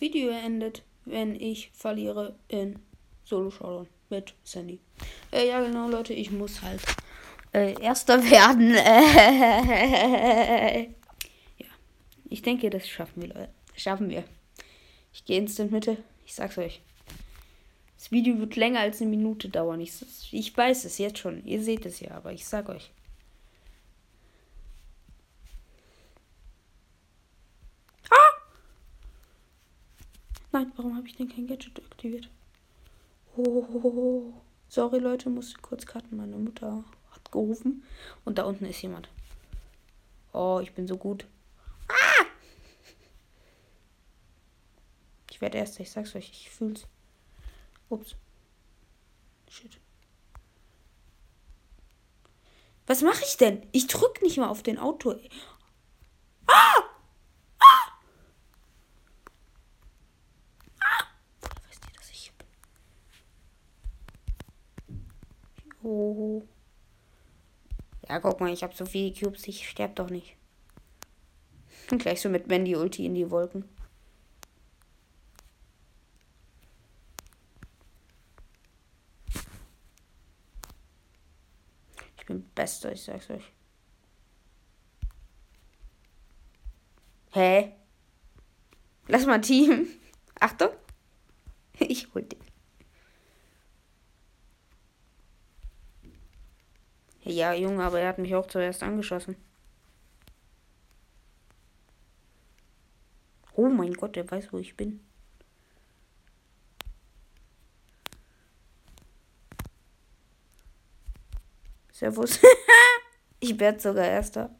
Video endet, wenn ich verliere in Solo Showdown mit Sandy. Äh, ja, genau, Leute, ich muss halt äh, Erster werden. Ja, ich denke, das schaffen wir, Leute. Das schaffen wir. Ich gehe instant Mitte. Ich sag's euch. Das Video wird länger als eine Minute dauern. Ich, ich weiß es jetzt schon. Ihr seht es ja, aber ich sag euch. Nein, warum habe ich denn kein Gadget aktiviert? Oh, sorry Leute, musste kurz cutten. Meine Mutter hat gerufen und da unten ist jemand. Oh, ich bin so gut. Ah! Ich werde erst, ich sag's euch, ich fühl's. Ups. Shit. Was mache ich denn? Ich drück nicht mal auf den Auto. Ah! Oh. Ja, guck mal, ich habe so viele Cubes, ich sterb doch nicht. Gleich so mit Mandy Ulti in die Wolken. Ich bin bester, ich sag's euch. Hä? Lass mal Team. Achtung. Ich hol den. Ja, Junge, aber er hat mich auch zuerst angeschossen. Oh mein Gott, er weiß, wo ich bin. Servus. ich werde sogar Erster.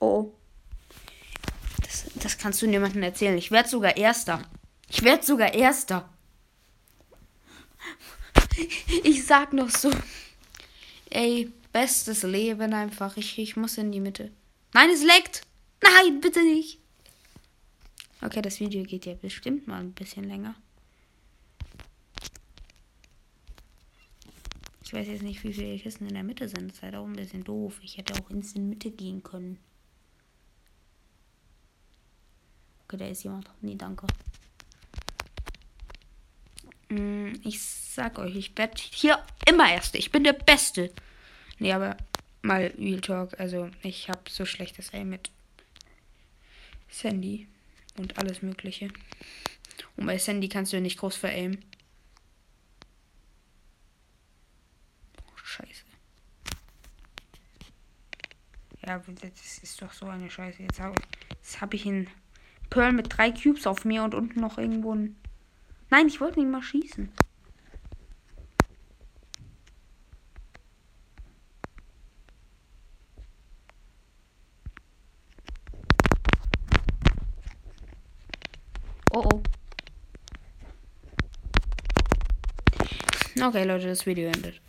Oh. Das, das kannst du niemandem erzählen. Ich werde sogar Erster. Ich werde sogar Erster. Ich sag noch so. Ey, bestes Leben einfach. Ich, ich muss in die Mitte. Nein, es leckt. Nein, bitte nicht. Okay, das Video geht ja bestimmt mal ein bisschen länger. Ich weiß jetzt nicht, wie viele Kisten in der Mitte sind. Das ist halt auch ein bisschen doof. Ich hätte auch ins in Mitte gehen können. Okay, da ist jemand. Nee, danke. Mm, ich sag euch, ich werde hier immer Erste. Ich bin der Beste. Nee, aber mal Real Talk. Also, ich habe so schlechtes Aim mit Sandy und alles Mögliche. Und bei Sandy kannst du nicht groß veraimen. Oh, scheiße. Ja, das ist doch so eine Scheiße. Jetzt habe hab ich einen Pearl mit drei Cubes auf mir und unten noch irgendwo ein Nein, ich wollte nicht mal schießen. Oh oh. Okay, Leute, das Video endet.